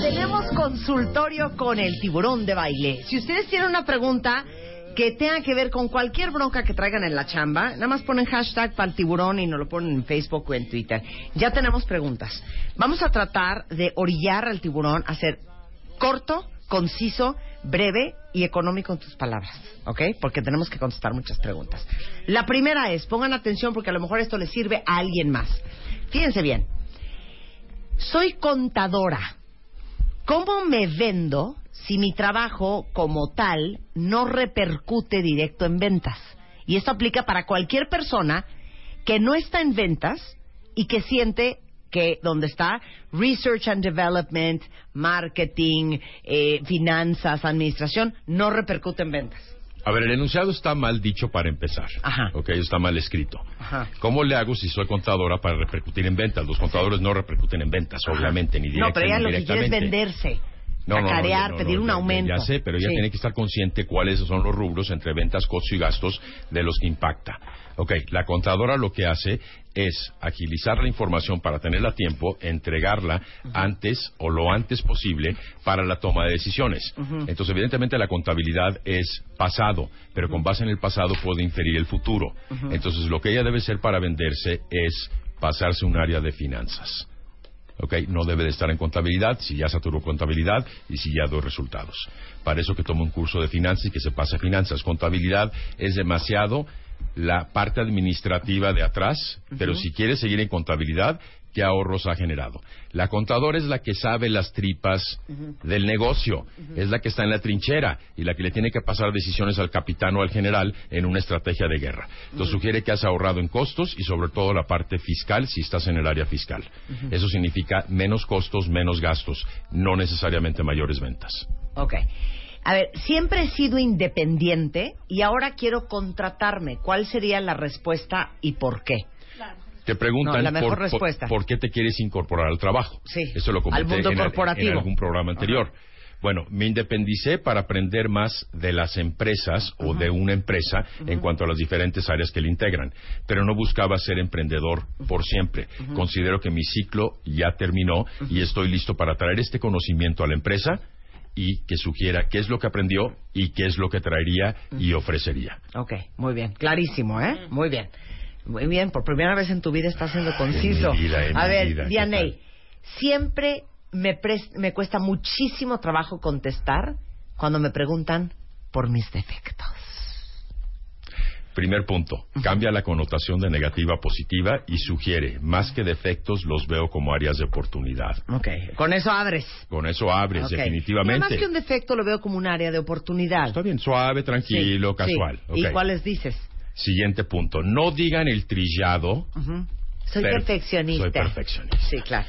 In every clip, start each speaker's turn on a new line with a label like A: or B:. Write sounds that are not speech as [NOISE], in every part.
A: Tenemos consultorio con el tiburón de baile. Si ustedes tienen una pregunta que tenga que ver con cualquier bronca que traigan en la chamba, nada más ponen hashtag para el tiburón y nos lo ponen en Facebook o en Twitter. Ya tenemos preguntas. Vamos a tratar de orillar al tiburón a ser corto, conciso, breve y económico en tus palabras, ¿ok? Porque tenemos que contestar muchas preguntas. La primera es, pongan atención porque a lo mejor esto le sirve a alguien más. Fíjense bien, soy contadora. ¿Cómo me vendo si mi trabajo como tal no repercute directo en ventas? Y esto aplica para cualquier persona que no está en ventas y que siente que donde está Research and Development, Marketing, eh, Finanzas, Administración, no repercute en ventas.
B: A ver, el enunciado está mal dicho para empezar.
A: Ajá.
B: Ok, está mal escrito.
A: Ajá.
B: ¿Cómo le hago si soy contadora para repercutir en ventas? Los contadores no repercuten en ventas, obviamente, ni
A: No,
B: directamente
A: pero ella
B: ni
A: lo que quiere es venderse.
B: No, no, no, no, no,
A: pedir un
B: ya-
A: aumento.
B: Ya sé, pero ella
A: Sí.
B: tiene que estar consciente cuáles son los rubros entre ventas, costos y gastos de los que impacta. Ok, la contadora lo que hace es agilizar la información para tenerla a tiempo, entregarla antes o lo antes posible para la toma de decisiones. Entonces, evidentemente, la contabilidad es pasado, pero con base en el pasado puede inferir el futuro. Entonces, lo que ella debe hacer para venderse es pasarse un área de finanzas. ¿Ok? No debe de estar en contabilidad si ya saturó contabilidad y si ya dio resultados. Para eso que tome un curso de finanzas y que se pase a finanzas. Contabilidad es demasiado la parte administrativa de atrás, pero si quiere seguir en contabilidad, ¿qué ahorros ha generado? La contadora es la que sabe las tripas del negocio, es la que está en la trinchera y la que le tiene que pasar decisiones al capitán o al general en una estrategia de guerra. Entonces sugiere que has ahorrado en costos y sobre todo la parte fiscal si estás en el área fiscal. Eso significa menos costos, menos gastos, no necesariamente mayores ventas.
A: Ok. A ver, siempre he sido independiente y ahora quiero contratarme. ¿Cuál sería la respuesta y por qué?
B: Te preguntan
A: No, la mejor
B: por, por-
A: respuesta.
B: por qué te quieres incorporar al trabajo.
A: Sí,
B: Eso lo
A: al
B: comenté
A: mundo
B: en, al-
A: corporativo.
B: en algún programa anterior. Bueno, me independicé para aprender más de las empresas o de una empresa en cuanto a las diferentes áreas que le integran, pero no buscaba ser emprendedor por siempre. Considero que mi ciclo ya terminó y estoy listo para traer este conocimiento a la empresa y que sugiera qué es lo que aprendió y qué es lo que traería y ofrecería.
A: Ok, muy bien. Clarísimo, ¿eh? Muy bien. Muy bien, por primera vez en tu vida estás siendo conciso.
B: mi vida,
A: A ver,
B: vida, ¿qué
A: Dianey, siempre me, pres- me cuesta muchísimo trabajo contestar cuando me preguntan por mis defectos.
B: Primer punto, cambia la connotación de negativa a positiva y sugiere, más que defectos, los veo como áreas de oportunidad.
A: Ok, con eso abres.
B: Con eso abres,
A: Ok.
B: definitivamente.
A: Más que un defecto lo veo como un área de oportunidad.
B: Está bien, suave, tranquilo,
A: Sí,
B: casual.
A: sí. ¿Y
B: ok.
A: cuáles dices?
B: Siguiente punto, no digan el trillado.
A: Ujú. Soy
B: Per-
A: perfeccionista.
B: soy perfeccionista.
A: Sí, claro.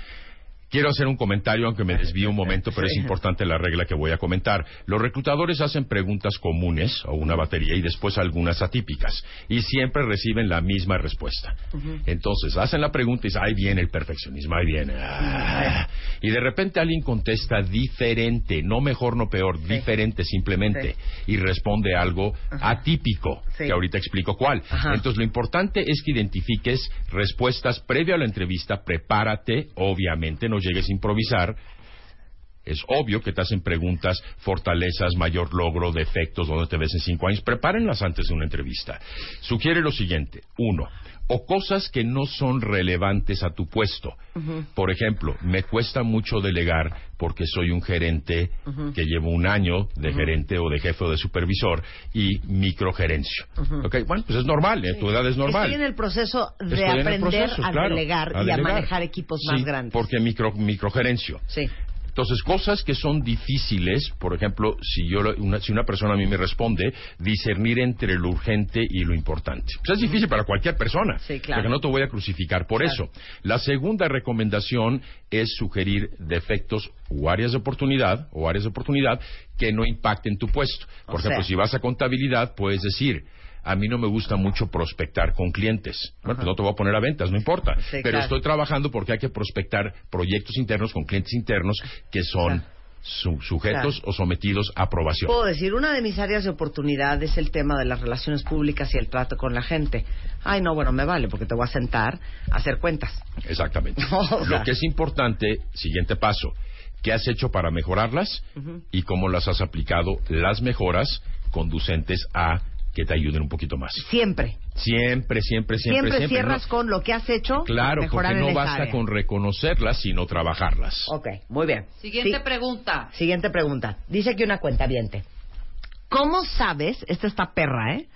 B: Quiero hacer un comentario, aunque me desvío un momento, pero es importante la regla que voy a comentar. Los reclutadores hacen preguntas comunes o una batería y después algunas atípicas y siempre reciben la misma respuesta. Entonces hacen la pregunta y dicen, ahí viene el perfeccionismo, ahí viene. Ah. Y de repente alguien contesta diferente, no mejor, no peor, diferente simplemente y responde algo atípico,
A: Sí.
B: que ahorita explico cuál.
A: Ajá.
B: Entonces lo importante es que identifiques respuestas previo a la entrevista, prepárate, obviamente, no llegues a improvisar Es obvio que te hacen preguntas, fortalezas, mayor logro, defectos, dónde te ves en cinco años. Prepárenlas antes de una entrevista. Sugiere lo siguiente. Uno, o cosas que no son relevantes a tu puesto. Por ejemplo, me cuesta mucho delegar porque soy un gerente que llevo un año de gerente o de jefe o de supervisor y microgerencio. ¿Ok? Bueno, pues es normal, ¿eh? tu edad es normal.
A: Estoy en el proceso de
B: Estoy en
A: aprender
B: proceso,
A: a,
B: claro,
A: delegar
B: a
A: y a manejar equipos más grandes.
B: Porque micro, microgerencio.
A: Sí.
B: Entonces, cosas que son difíciles, por ejemplo, si yo una, si una persona a mí me responde, discernir entre lo urgente y lo importante. Pues es difícil para cualquier persona.
A: Sí, claro.
B: Porque no te voy a crucificar por
A: Claro.
B: eso. La segunda recomendación es sugerir defectos o áreas de oportunidad o áreas de oportunidad que no impacten tu puesto. Por
A: O
B: ejemplo,
A: sea.
B: si vas a contabilidad, puedes decir, a mí no me gusta mucho prospectar con clientes. Bueno, pues no te voy a poner a ventas, no importa.
A: Sí,
B: Pero
A: claro.
B: estoy trabajando porque hay que prospectar proyectos internos con clientes internos que son
A: Claro.
B: su- sujetos
A: Claro.
B: o sometidos a aprobación.
A: Puedo decir, una de mis áreas de oportunidad es el tema de las relaciones públicas y el trato con la gente. Ay, no, bueno, me vale, porque te voy a sentar a hacer cuentas.
B: Exactamente. [LAUGHS]
A: O sea.
B: Lo que es importante, siguiente paso, ¿qué has hecho para mejorarlas y cómo las has aplicado las mejoras conducentes a que te ayuden un poquito más?
A: Siempre.
B: Siempre, siempre, siempre,
A: Siempre,
B: siempre.
A: cierras
B: ¿no?
A: con lo que has hecho.
B: Claro,
A: para mejorar
B: porque no basta
A: área.
B: con reconocerlas, sino trabajarlas.
A: Ok, muy bien.
C: Siguiente
A: Sí.
C: pregunta.
A: Siguiente pregunta. Dice aquí una cuenta ¿Cómo sabes, esta está perra, eh,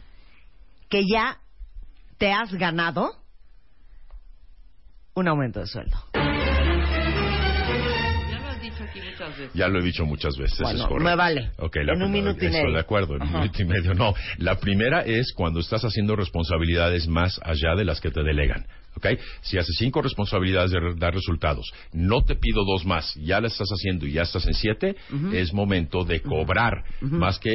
A: que ya te has ganado un aumento de sueldo?
C: Aquí muchas veces.
B: Ya lo he dicho muchas veces,
A: Bueno,
B: es correcto.
A: me vale.
B: Ok, la
A: En un minuto y
B: estoy
A: medio.
B: de acuerdo, en un
A: Ajá.
B: minuto y medio. No, la primera es cuando estás haciendo responsabilidades más allá de las que te delegan. ¿Ok? Si haces cinco responsabilidades de dar resultados, no te pido dos más, ya las estás haciendo y ya estás en siete, es momento de cobrar, más que,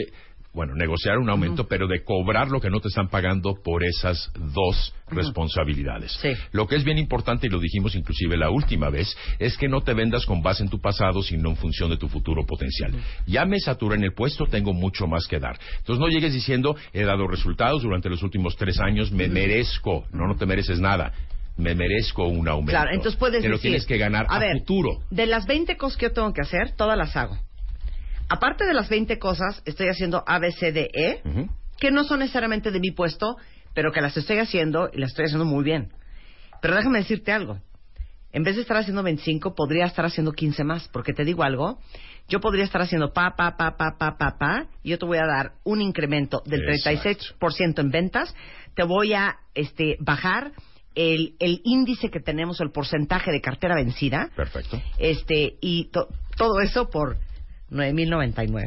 B: bueno, negociar un aumento, pero de cobrar lo que no te están pagando por esas dos responsabilidades.
A: Sí.
B: Lo que es bien importante, y lo dijimos inclusive la última vez, es que no te vendas con base en tu pasado, sino en función de tu futuro potencial. Ya me saturé en el puesto, tengo mucho más que dar. Entonces no llegues diciendo, he dado resultados durante los últimos tres años, me merezco. No, no te mereces nada. Me merezco un aumento.
A: Claro, entonces puedes decir...
B: tienes que ganar a,
A: ver,
B: futuro.
A: De las 20 cosas que yo tengo que hacer, todas las hago. Aparte de las 20 cosas, estoy haciendo A, B, C, D, E,
B: Ujú.
A: que no son necesariamente de mi puesto, pero que las estoy haciendo y las estoy haciendo muy bien. Pero déjame decirte algo. En vez de estar haciendo 25, podría estar haciendo 15 más. Porque te digo algo, yo podría estar haciendo pa, pa, pa, pa, pa, pa, pa, y yo te voy a dar un incremento del
B: Exacto.
A: 36% en ventas. Te voy a este, bajar el, el índice que tenemos, el porcentaje de cartera vencida.
B: Perfecto.
A: Este, y to- todo eso por 9.099.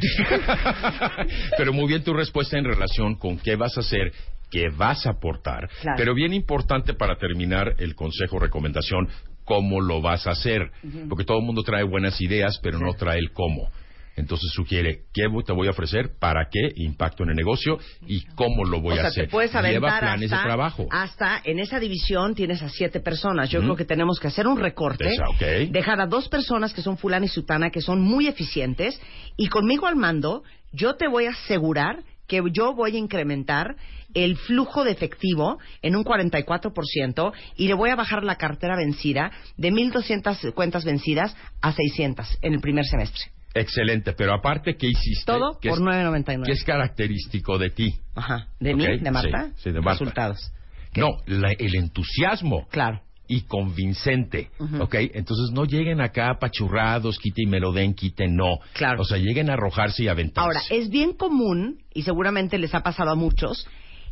A: [LAUGHS]
B: Pero muy bien tu respuesta en relación con qué vas a hacer, qué vas a aportar.
A: Claro.
B: Pero bien importante para terminar el consejo recomendación, cómo lo vas a hacer. Porque todo el mundo trae buenas ideas, pero no trae el cómo. Entonces sugiere qué te voy a ofrecer, para qué impacto en el negocio y cómo lo voy
A: o sea,
B: a hacer.
A: te puedes
B: Lleva planes
A: hasta,
B: de trabajo.
A: hasta en esa división tienes a siete personas. Yo creo que tenemos que hacer un recorte,
B: Esa,
A: dejar a dos personas que son fulana y sutana, que son muy eficientes, y conmigo al mando, yo te voy a asegurar que yo voy a incrementar el flujo de efectivo en un 44% y le voy a bajar la cartera vencida de 1.200 cuentas vencidas a 600 en el primer semestre.
B: Excelente, pero aparte, ¿qué hiciste?
A: Todo
B: ¿Qué
A: por
B: es-
A: 9.99.
B: ¿Qué es característico de ti?
A: Ajá. ¿De
B: Ok,
A: mí? ¿De Marta?
B: sí, sí, de Marta.
A: Resultados.
B: No, la- el entusiasmo.
A: Claro.
B: y convincente. ¿ok? Entonces no lleguen acá apachurrados, quite y me lo den, quite no.
A: Claro.
B: O sea, lleguen a arrojarse y aventarse.
A: Ahora, es bien común, y seguramente les ha pasado a muchos,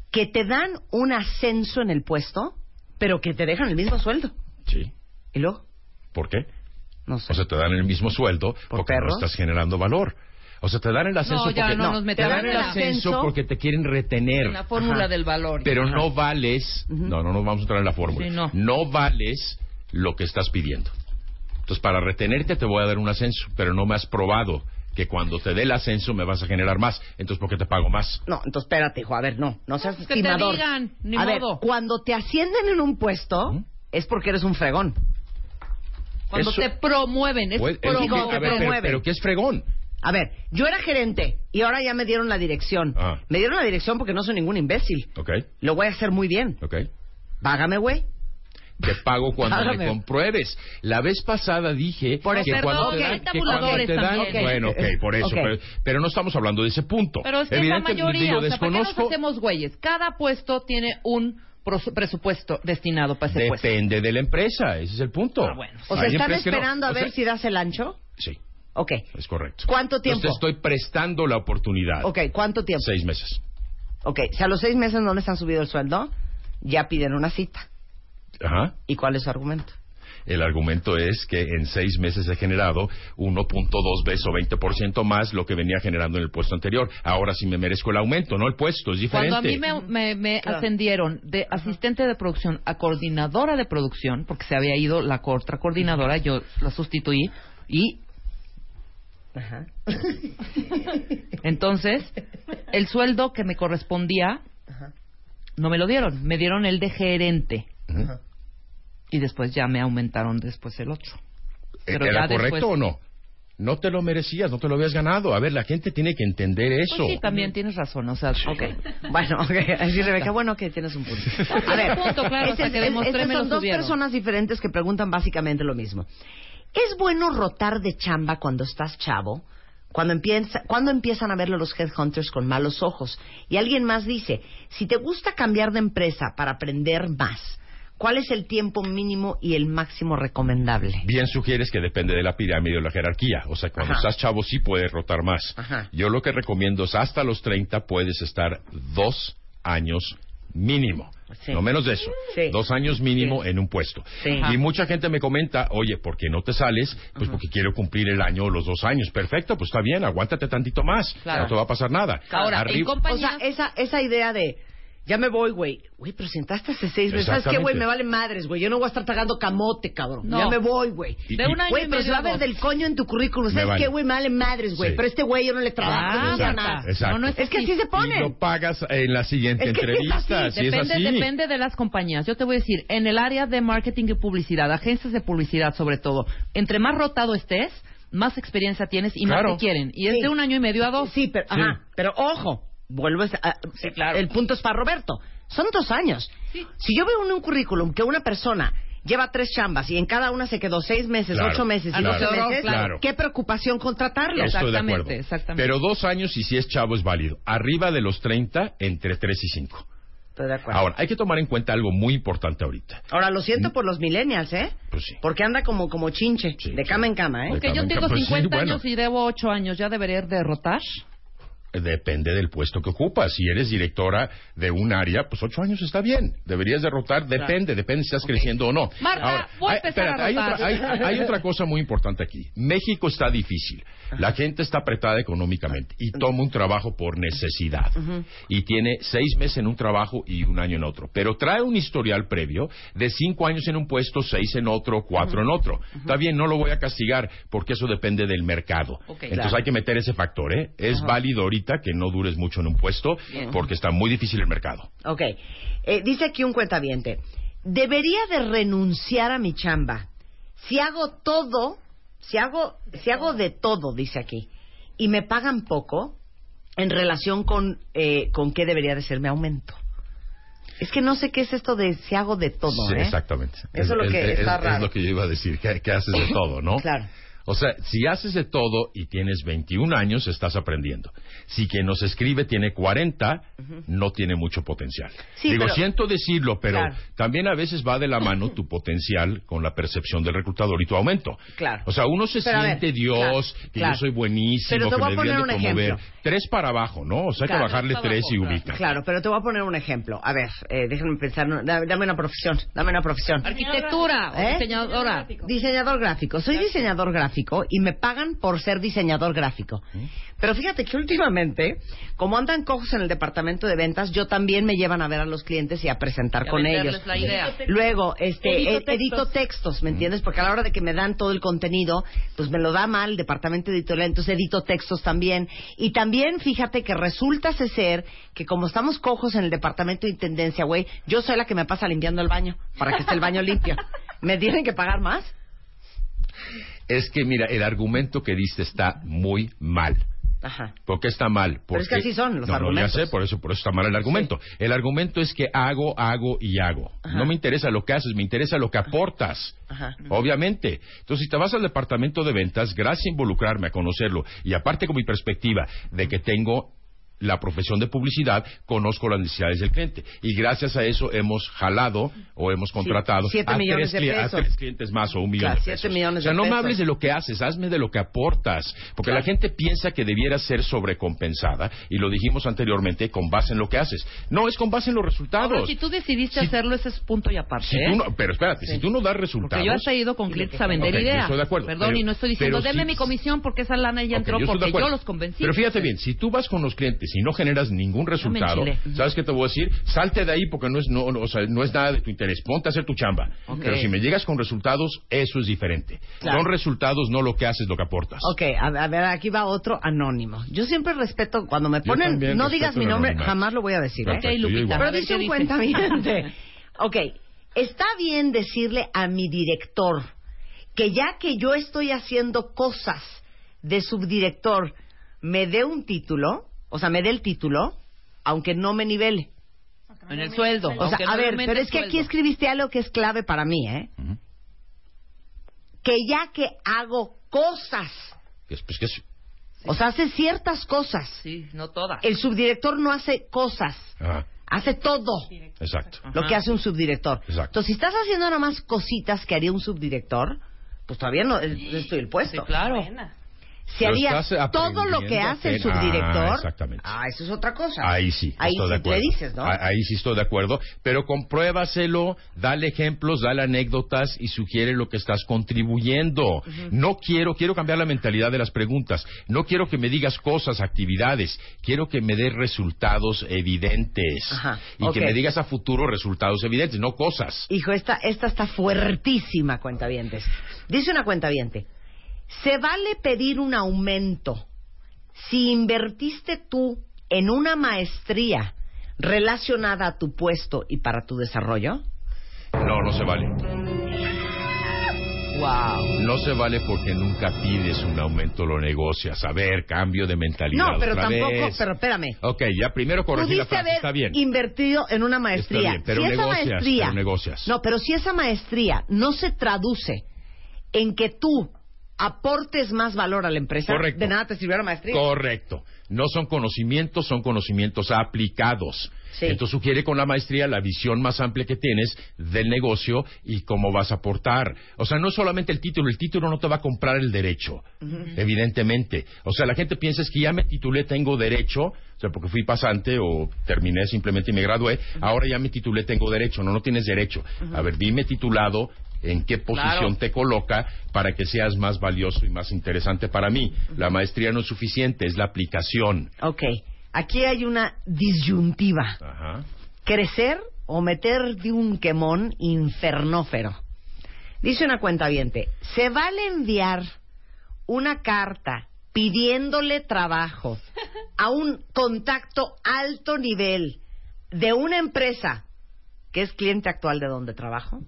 A: que te dan un ascenso en el puesto, pero que te dejan el mismo sueldo.
B: Sí.
A: ¿Y luego?
B: ¿Por qué?
A: No sé.
B: O sea, te dan el mismo sueldo
A: ¿Por
B: porque no estás generando valor. O sea, te dan el ascenso
C: No, ya
B: porque
C: no nos
B: te dan el ascenso
A: ascenso.
B: porque te quieren retener.
C: En la fórmula
A: Ajá.
C: del valor.
B: Pero no vales, no, no nos vamos a entrar en la fórmula.
C: Sí, no.
B: vales lo que estás pidiendo. Entonces, para retenerte te voy a dar un ascenso, pero no me has probado que cuando te dé el ascenso me vas a generar más. Entonces, ¿por qué te pago más?
A: No, entonces espérate, hijo. A ver, no. No seas
C: Que te
A: estimador.
C: digan, ni
A: a ver,
C: modo.
A: cuando te ascienden en un puesto, es porque eres un fregón.
C: Cuando
B: Eso-
C: te promueven, es
B: Pues, es que- ver, pero,
A: promueven.
B: pero ¿qué es fregón?
A: A ver, yo era gerente y ahora ya me dieron la dirección.
B: Ah.
A: Me dieron la dirección porque no soy ningún imbécil.
B: ¿Ok?
A: Lo voy a hacer muy bien.
B: ¿Ok?
A: Págame, güey.
B: te pago cuando me
A: Págame.
B: compruebes. La vez pasada dije
A: Por
B: que
A: eso-
B: cuando
C: perdón,
B: te
C: hay
B: dan, que cuando
C: tabuladores
B: te dan-
C: también.
B: bueno, ok, por eso,
A: Ok.
B: pero, pero no estamos hablando de ese punto.
C: Pero es que es la
B: Evidentemente,
C: mayoría.
B: digo,
C: o sea, ¿para qué nos
B: desconozco,
C: hacemos güeyes? Cada puesto tiene un presupuesto destinado para ese puesto.
B: depende de la empresa, ese es el punto.
C: Ah, bueno.
A: O sea, ¿están
B: que no.
A: esperando a
B: O
A: ver
B: sea,
A: si das el ancho?
B: Sí,
A: Ok.
B: es correcto.
A: ¿Cuánto tiempo?
B: Entonces te estoy prestando la oportunidad.
A: Ok, ¿cuánto tiempo?
B: Seis meses.
A: Ok, si a los seis meses no les han subido el sueldo, ya piden una cita.
B: Ajá.
A: ¿Y cuál es su argumento?
B: El argumento es que en seis meses he generado 1.2 veces o 20% más lo que venía generando en el puesto anterior. Ahora sí me merezco el aumento, no el puesto, es diferente.
C: Cuando a mí me, me- me
A: Claro.
C: ascendieron de asistente de producción a coordinadora de producción, porque se había ido la otra coordinadora, yo la sustituí, y
A: Ajá. [LAUGHS]
C: entonces el sueldo que me correspondía
A: Ajá.
C: no me lo dieron, me dieron el de gerente.
B: Ujú.
C: Y después ya me aumentaron después el otro. Pero
B: ¿Era
C: ya
B: correcto
C: después-
B: o no? No te lo merecías, no te lo habías ganado. A ver, la gente tiene que entender eso.
C: Pues sí, también tienes razón, o sea,
A: Ok. Bueno, ok. Así, Rebeca, bueno que tienes un punto. A ver,
C: Punto, claro,
A: este
C: hasta que
A: son dos
C: subieron.
A: personas diferentes que preguntan básicamente lo mismo. ¿Es bueno rotar de chamba cuando estás chavo? Cuando, empieza, cuando empiezan a verlo los headhunters con malos ojos. Y alguien más dice, si te gusta cambiar de empresa para aprender más, ¿cuál es el tiempo mínimo y el máximo recomendable?
B: Bien sugieres que depende de la pirámide o la jerarquía. O sea, cuando
A: Ajá.
B: estás chavo sí puedes rotar más.
A: Ajá.
B: Yo lo que recomiendo es hasta los 30 puedes estar dos años mínimo.
A: Sí.
B: No menos de eso.
A: Sí.
B: Dos años mínimo
A: Sí.
B: en un puesto.
A: Sí.
B: Y mucha gente me comenta, oye, ¿por qué no te sales? Pues porque quiero cumplir el año o los dos años. Perfecto, pues está bien, aguántate tantito más.
C: Claro.
B: No te va a pasar nada.
C: Ahora, en
B: Arriba-
A: O sea, esa, esa idea de, ya me voy, güey. Güey, pero sentaste hace seis meses. ¿Sabes qué, güey? Me vale madres, güey. Yo no voy a estar tragando camote, cabrón.
C: No.
A: Ya me voy, güey.
B: Y-
C: de un año
A: Güey,
C: y
A: pero se va a ver del coño en tu currículum. ¿Sabes
B: vale.
A: qué, güey? Me vale madres, güey.
B: Sí.
A: Pero este güey yo no le trabajo.
C: Ah,
A: no
C: Marta.
A: nada.
B: Exacto.
C: No, no es
A: Es que así se
B: Y
A: pone.
B: lo pagas en la siguiente
A: Es que sí es
B: entrevista.
A: así.
B: si es
C: Depende,
B: así.
C: depende de las compañías. Yo te voy a decir, en el área de marketing y publicidad, agencias de publicidad sobre todo, entre más rotado estés, más experiencia tienes y
B: Claro.
C: más te quieren. Y es
A: Sí.
C: de un año y medio a dos.
A: Sí, pero,
B: Sí.
A: ajá, pero ojo, vuelvo a,
C: Sí, claro.
A: el punto es para Roberto. Son dos años.
C: Sí.
A: Si yo veo en un currículum que una persona lleva tres chambas y en cada una se quedó seis meses,
B: Claro,
A: ocho meses y
C: claro,
A: doce meses,
B: claro.
A: qué preocupación contratarlo.
B: Estoy de acuerdo.
C: exactamente.
B: Pero dos años y si es chavo es válido. Arriba de los 30, entre 3 y 5.
A: Estoy de acuerdo.
B: Ahora, hay que tomar en cuenta algo muy importante ahorita.
A: Ahora, lo siento por los millennials, ¿eh?
B: Pues sí.
A: Porque anda como, como chinche,
B: Sí,
A: de
B: sí.
A: cama en cama, ¿eh?
C: Porque yo
B: en
C: tengo.
B: Pues sí,
C: 50
B: bueno.
C: años y debo 8 años, ¿ya debería de rotar?
B: Depende del puesto que ocupas. Si eres directora de un área, pues ocho años está bien. Deberías de rotar, depende, depende si estás creciendo o no.
C: Marta, voy a empezar a
B: hay,
C: rotar.
B: otra, hay- hay otra cosa muy importante aquí. México está difícil. La gente está apretada económicamente y toma un trabajo por necesidad. Y tiene seis meses en un trabajo y un año en otro. Pero trae un historial previo de cinco años en un puesto, seis en otro, cuatro en otro. Está bien, no lo voy a castigar porque eso depende del mercado. Entonces
A: Claro.
B: hay que meter ese factor, ¿eh? Es válido ahorita que no dures mucho en un puesto porque está muy difícil el mercado.
A: Ok. Eh, dice aquí un cuentaviente. Debería de renunciar a mi chamba. Si hago todo, si hago, si hago de todo, dice aquí, y me pagan poco en relación con, eh, con qué debería de ser mi aumento. Es que no sé qué es esto de si hago de todo,
B: Sí,
A: ¿eh?
B: Exactamente.
A: Eso es lo que está
B: es
A: raro.
B: lo que yo iba a decir, que, que haces de [LAUGHS] todo, ¿no?
A: Claro.
B: O sea, si haces de todo y tienes 21 años, estás aprendiendo. Si quien nos escribe tiene 40, no tiene mucho potencial.
A: Sí,
B: Digo,
A: pero-
B: siento decirlo, pero
A: Claro.
B: también a veces va de la mano [LAUGHS] tu potencial con la percepción del reclutador y tu aumento.
A: Claro.
B: O sea, uno se
A: Pero a ver,
B: siente Dios,
A: claro,
B: que
A: claro.
B: yo soy buenísimo,
A: Pero te
B: que
A: voy
B: me
A: a poner
B: deberían de
A: un
B: promover.
A: ejemplo.
B: Tres para abajo, ¿no? O sea, hay que bajarle
C: Tres
B: y ubica.
A: Claro, pero te voy a poner un ejemplo. A ver, eh, déjenme pensar. no, Dame una profesión. Dame una profesión.
C: Arquitectura o
A: ¿Eh?
C: diseñadora.
A: Diseñador gráfico. Soy diseñador gráfico y me pagan por ser diseñador gráfico. Pero fíjate que últimamente, como andan cojos en el departamento de ventas, yo también me llevan a ver a los clientes y a presentar
C: Y a
A: con ellos.
C: la idea.
A: Luego, este,
D: Edito
A: ed- edito textos, ¿me entiendes? Porque a la hora de que me dan todo el contenido, pues me lo da mal el departamento editorial, entonces edito textos también. Y también, fíjate que resulta ser que como estamos cojos en el departamento de intendencia, güey, yo soy la que me pasa limpiando el baño, para que esté el baño limpio. [LAUGHS] ¿Me tienen que pagar más?
B: Es que, mira, el argumento que diste está muy mal.
A: Ajá.
B: ¿Por qué está mal?
A: Pero es que así son los
B: no,
A: argumentos.
B: No, ya sé, por eso, por eso está mal el argumento. El argumento es que hago, hago y hago.
A: Ajá.
B: No me interesa lo que haces, me interesa lo que aportas.
A: Ajá.
B: Obviamente. Entonces, si te vas al departamento de ventas, gracias a involucrarme, a conocerlo, y aparte con mi perspectiva de que tengo la profesión de publicidad, conozco las necesidades del cliente. Y gracias a eso hemos jalado o hemos contratado
A: siete
B: a,
A: millones
B: tres, a tres clientes más o un millón
A: Claro,
B: de pesos. o sea, no me hables de lo que haces, hazme de lo que aportas. Porque la gente piensa que debiera ser sobrecompensada, y lo dijimos anteriormente, con base en lo que haces. No, es con base en los resultados.
C: Ahora, si tú decidiste
B: Si-
C: hacerlo, ese es punto y aparte.
B: Si
C: ¿eh?
B: no- pero espérate, si tú no das resultados...
C: Porque yo hasta he ido con clientes a vender
B: Ok, yo
C: ideas.
B: estoy de acuerdo,
C: Perdón,
B: pero-
C: y no estoy diciendo, denme
B: sí-
C: mi comisión porque esa lana ya entró
B: yo
C: porque yo los convencí.
B: Pero fíjate bien, si tú vas con los clientes y no generas ningún resultado. ¿sabes qué te voy a decir? Salte de ahí porque no es, no, no, o sea, no es nada de tu interés. Ponte a hacer tu chamba. Pero si me llegas con resultados, eso es diferente.
A: Claro.
B: Son resultados, no lo que haces, lo que aportas.
A: Ok, a, a ver, aquí va otro anónimo. Yo siempre respeto, cuando me ponen, no digas mi nombre, jamás lo voy a decir. ¿eh?
B: Perfecto,
C: Lupita.
A: Pero dice
C: ¿qué
A: un cuentaviente. [LAUGHS] ok, está bien decirle a mi director que ya que yo estoy haciendo cosas de subdirector, me dé un título, o sea, me dé el título, aunque no me nivele.
C: En el sueldo.
A: O sea, a ver, pero es que aquí escribiste algo que es clave para mí, ¿eh? Que ya que hago cosas,
B: Que es- pues, que es-
A: o sea, hace ciertas cosas.
C: Sí, no todas.
A: El subdirector no hace cosas,
B: Ajá,
A: hace todo
B: exacto.
A: lo
C: Ajá.
A: que hace un subdirector.
B: Exacto.
A: Entonces, si estás haciendo nada más cositas que haría un subdirector, pues todavía no estoy el
C: Sí,
A: puesto.
C: claro.
A: Si
B: estás
A: todo lo que hace el.
B: Ah,
A: subdirector,
B: exactamente.
A: ah, eso es otra cosa.
B: Ahí sí,
A: Ahí
B: estoy
A: sí
B: de acuerdo.
A: dices, ¿no?
B: Ah, Ahí sí estoy de acuerdo, pero compruébaselo, dale ejemplos, dale anécdotas y sugiere lo que estás contribuyendo. No quiero, quiero cambiar la mentalidad de las preguntas. No quiero que me digas cosas, actividades. Quiero que me des resultados evidentes.
A: Ajá,
B: Y que me digas a futuro resultados evidentes, no cosas.
A: Hijo, esta, esta está fuertísima, cuentavientes. Dice una cuentaviente, ¿se vale pedir un aumento si invertiste tú en una maestría relacionada a tu puesto y para tu desarrollo?
B: No, no se vale.
A: Wow.
B: No se vale porque nunca pides un aumento, lo negocias. A ver, cambio de mentalidad.
A: No, pero
B: otra
A: tampoco,
B: vez.
A: pero espérame.
B: Ok, ya primero corregí la frase,
A: haber
B: está bien.
A: invertido en una maestría.
B: Está bien, pero
A: si esa
B: negocias,
A: maestría,
B: pero negocias.
A: No, pero si esa maestría no se traduce en que tú aportes más valor a la empresa,
B: Correcto.
A: de nada te sirvió la maestría.
B: Correcto. No son conocimientos, son conocimientos aplicados.
A: Sí.
B: Entonces sugiere con la maestría la visión más amplia que tienes del negocio y cómo vas a aportar. O sea, no es solamente el título, el título no te va a comprar el derecho, evidentemente. O sea, la gente piensa es que ya me titulé, tengo derecho, o sea, porque fui pasante o terminé simplemente y me gradué, ahora ya me titulé, tengo derecho. No, no tienes derecho. A ver, dime titulado, en qué posición
C: Claro.
B: te coloca para que seas más valioso y más interesante para mí. La maestría no es suficiente, es la aplicación.
A: Ok, aquí hay una disyuntiva.
B: Ajá.
A: Crecer o meter de un quemón infernófero. Dice una cuenta ¿se vale enviar una carta pidiéndole trabajo a un contacto alto nivel de una empresa que es cliente actual de donde trabajo?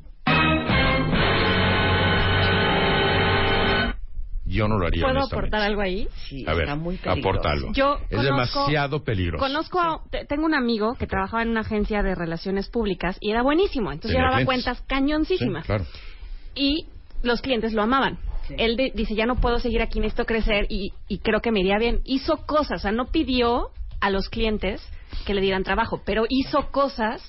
B: Yo no lo haría.
D: ¿Puedo aportar algo ahí?
A: Sí,
B: A ver,
A: está muy peligroso.
B: apórtalo.
D: Yo
B: es
D: conozco-
B: demasiado peligroso.
D: Conozco, a- te- tengo un amigo que trabajaba en una agencia de relaciones públicas y era buenísimo, entonces
B: Tenía
D: llevaba
B: clientes.
D: cuentas
B: Sí,
D: cañoncísimas
B: claro.
D: y los clientes lo amaban. Él de- dice, ya no puedo seguir aquí, necesito crecer y, y creo que me iría bien. Hizo cosas, o sea, no pidió a los clientes que le dieran trabajo, pero hizo cosas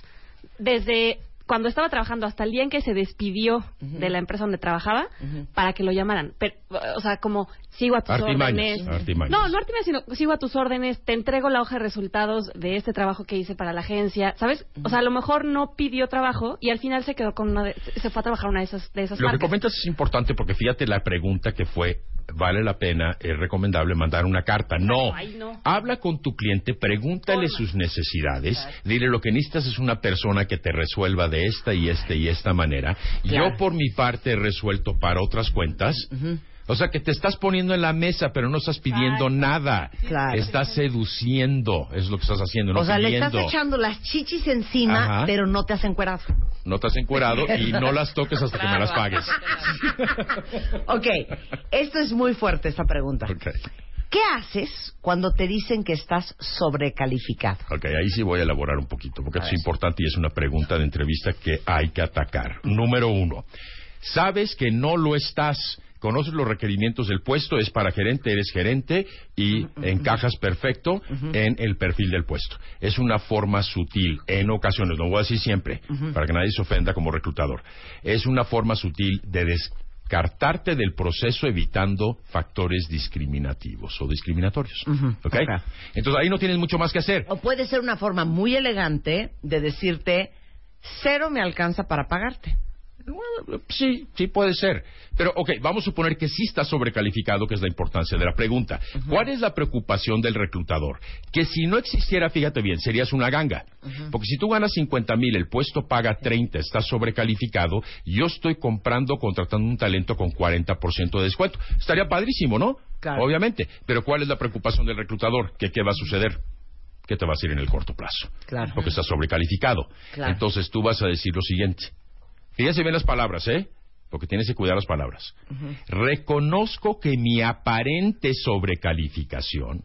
D: desde cuando estaba trabajando hasta el día en que se despidió de la empresa donde trabajaba para que lo llamaran. Pero, o sea, como sigo a tus
B: Artimañas,
D: órdenes.
B: artimañas.
D: No, no artimañas, sino sigo a tus órdenes, te entrego la hoja de resultados de este trabajo que hice para la agencia, ¿sabes? O sea, a lo mejor no pidió trabajo y al final se quedó con una de, se fue a trabajar una de esas de esas
B: Lo que comentas es importante porque fíjate la pregunta que fue, ¿vale la pena, es recomendable mandar una carta? No.
D: Ay, no.
B: Habla con tu cliente, pregúntale sus necesidades, dile lo que necesitas es una persona que te resuelva de esta y esta y esta manera.
A: Claro.
B: Yo por mi parte he resuelto para otras cuentas. O sea, que te estás poniendo en la mesa, pero no estás pidiendo nada.
A: Claro.
B: Estás seduciendo, es lo que estás haciendo, no
A: o sea, le estás echando las chichis encima,
B: Ajá.
A: pero no te has encuerado.
B: No te has encuerado y no las toques hasta que me las pagues. [LAUGHS]
A: Ok, esto es muy fuerte, esta pregunta.
B: Ok.
A: ¿Qué haces cuando te dicen que estás sobrecalificado?
B: Ok, ahí sí voy a elaborar un poquito, porque esto es importante y es una pregunta de entrevista que hay que atacar. Número uno, sabes que no lo estás, conoces los requerimientos del puesto, es para gerente, eres gerente y encajas perfecto en el perfil del puesto. Es una forma sutil, en ocasiones, no voy a decir siempre, para que nadie se ofenda como reclutador, es una forma sutil de descartarte del proceso evitando factores discriminativos o discriminatorios. ¿ok?
A: Ok.
B: Entonces ahí no tienes mucho más que hacer.
A: O puede ser una forma muy elegante de decirte, cero me alcanza para pagarte.
B: Bueno, sí, sí puede ser. Pero, ok, vamos a suponer que sí está sobrecalificado, que es la importancia de la pregunta. ¿Cuál es la preocupación del reclutador? Que si no existiera, fíjate bien, serías una ganga. Porque si tú ganas 50 mil, el puesto paga 30, estás sobrecalificado, yo estoy comprando, contratando un talento con 40% de descuento. Estaría padrísimo, ¿no?
A: Claro.
B: Obviamente. Pero ¿cuál es la preocupación del reclutador? ¿Que qué va a suceder? ¿Qué te va a decir en el corto plazo?
A: Claro.
B: Porque estás sobrecalificado.
A: Claro.
B: Entonces tú vas a decir lo siguiente. Fíjense bien las palabras, ¿eh? Porque tienes que cuidar las palabras. Reconozco que mi aparente sobrecalificación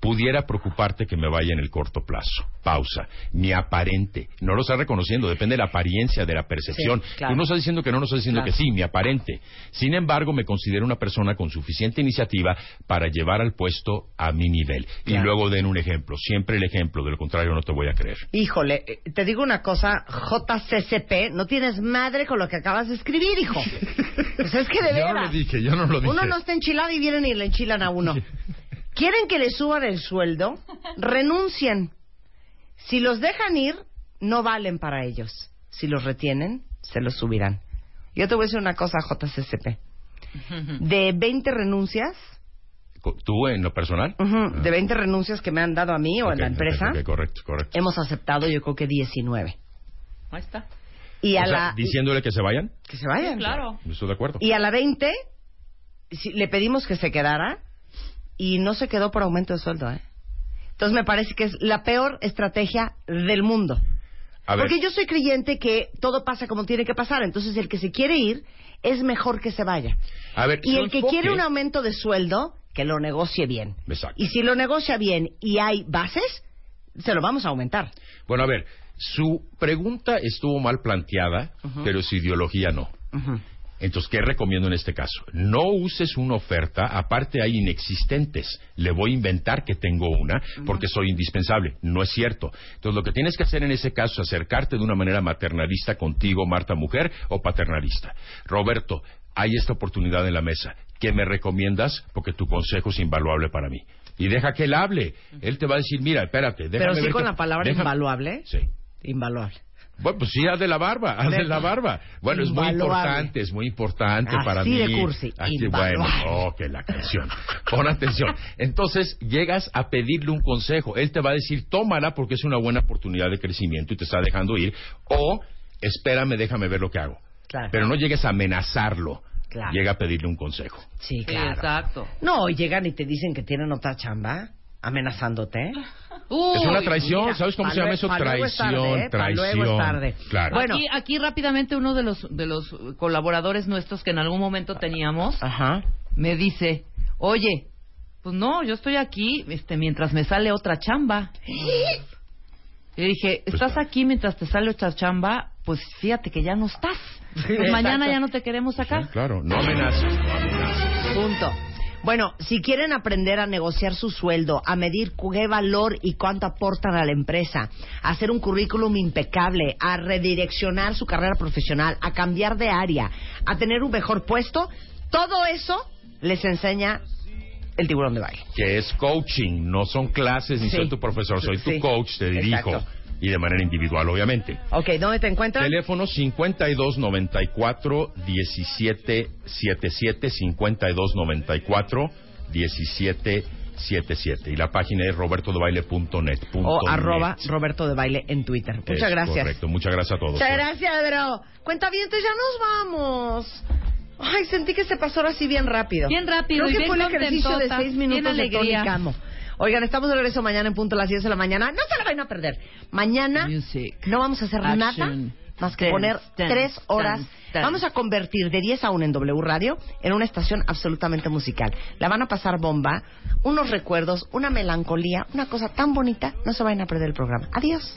B: pudiera preocuparte que me vaya en el corto plazo. Pausa. Mi aparente. No lo estás reconociendo, depende de la apariencia, de la percepción.
A: Sí, claro.
B: Tú no estás diciendo que no, no estás diciendo
A: Claro.
B: que sí, mi aparente. Sin embargo, me considero una persona con suficiente iniciativa para llevar al puesto a mi nivel. Y luego den un ejemplo. Siempre el ejemplo, de lo contrario no te voy a creer.
A: Híjole, eh, te digo una cosa, JCCP, no tienes madre con lo que acabas de escribir, hijo. [LAUGHS] Pues es que de
B: Yo
A: veras.
B: no lo dije, yo no lo dije.
A: Uno no está enchilado y vienen y le enchilan a uno. [LAUGHS] ¿Quieren que le suban el sueldo? Renuncien. Si los dejan ir, no valen para ellos. Si los retienen, se los subirán. Yo te voy a decir una cosa, JCCP. [LAUGHS] De 20 renuncias,
B: ¿Tú en lo personal?
A: ujú, de 20 renuncias que me han dado a mí o
B: Ok,
A: en la empresa,
B: correcto, correcto.
A: hemos aceptado yo creo que 19.
C: Ahí está.
A: Y a
B: O sea,
A: la...
B: diciéndole que se vayan,
A: Que se vayan.
C: Claro.
B: estoy de acuerdo.
A: Y a la 20, si- le pedimos que se quedara y no se quedó por aumento de sueldo, ¿eh? Entonces me parece que es la peor estrategia del mundo.
B: A ver,
A: Porque yo soy creyente que todo pasa como tiene que pasar. Entonces el que se quiere ir es mejor que se vaya.
B: a ver,
A: Y el que
B: enfoque-
A: quiere un aumento de sueldo, que lo negocie bien.
B: Exacto.
A: Y si lo negocia bien y hay bases, se lo vamos a aumentar.
B: Bueno, a ver, su pregunta estuvo mal planteada, pero su ideología no. Entonces, ¿qué recomiendo en este caso? No uses una oferta, aparte hay inexistentes. Le voy a inventar que tengo una porque soy indispensable. No es cierto. Entonces, lo que tienes que hacer en ese caso es acercarte de una manera maternalista contigo, Marta Mujer, o paternalista. Roberto, hay esta oportunidad en la mesa. ¿Qué me recomiendas? Porque tu consejo es invaluable para mí. Y deja que él hable. Él te va a decir, mira, espérate, déjame
A: Pero sí
B: ver
A: con la palabra
B: déjame-
A: invaluable.
B: Sí.
A: Invaluable.
B: Bueno, pues sí, haz de la barba, haz de la barba. Bueno, es muy importante, es muy importante
A: Así
B: para
A: de
B: mí.
A: cursi,
B: Aquí,
A: invaluable.
B: bueno, oh, que la canción. Pon atención. Entonces, llegas a pedirle un consejo. Él te va a decir, tómala porque es una buena oportunidad de crecimiento y te está dejando ir. O, espérame, déjame ver lo que hago.
A: Claro.
B: Pero no llegues a amenazarlo.
A: Claro.
B: Llega a pedirle un consejo.
A: Sí,
C: Sí,
A: claro.
C: exacto.
A: No, llegan y te dicen que tienen otra chamba, amenazándote. [LAUGHS]
C: Uy,
B: es una traición,
A: mira,
B: ¿sabes cómo se llama eso? Traición,
A: tarde, ¿eh?
B: Traición.
A: luego es tarde.
B: Claro.
A: Bueno.
C: Aquí, aquí rápidamente uno de los de los colaboradores nuestros que en algún momento teníamos
A: Ajá.
C: me dice, oye, pues no, yo estoy aquí, este, mientras me sale otra chamba. [GASPS] Y dije,
B: Pues
C: estás aquí mientras te sale otra chamba, pues fíjate que ya no estás. Pues mañana ya no te queremos acá.
B: Sí, claro, no amenaces.
A: Punto. Bueno, si quieren aprender a negociar su sueldo, a medir qué valor y cuánto aportan a la empresa, a hacer un currículum impecable, a redireccionar su carrera profesional, a cambiar de área, a tener un mejor puesto, todo eso les enseña el tiburón de baile.
B: que es coaching, no son clases ni
A: Sí.
B: soy tu profesor, soy tu coach, te dirijo
A: Exacto.
B: Y de manera individual, obviamente.
A: Ok, ¿dónde te encuentran?
B: Teléfono 5294 1777 5294 1777 y la página es robertodebaile.net.
A: o arroba Roberto de Baile en Twitter. Muchas gracias.
B: Correcto, muchas gracias a todos.
A: Muchas gracias, Pedro. Cuenta bien, ya nos vamos. Ay, sentí que se pasó ahora sí bien rápido.
C: Bien rápido
A: Creo
C: y
A: que
C: bien
A: fue el ejercicio de seis minutos
C: bien
A: de Tony. Camo. Oigan, estamos de regreso mañana en punto a las 10 de la mañana. No se la vayan a perder. Mañana
C: Music.
A: no vamos a hacer
C: Action.
A: nada más que poner tres horas. Vamos a convertir de 10 a 1 en W Radio en una estación absolutamente musical. La van a pasar bomba, unos recuerdos, una melancolía, una cosa tan bonita. No se vayan a perder el programa. Adiós.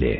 E: posible.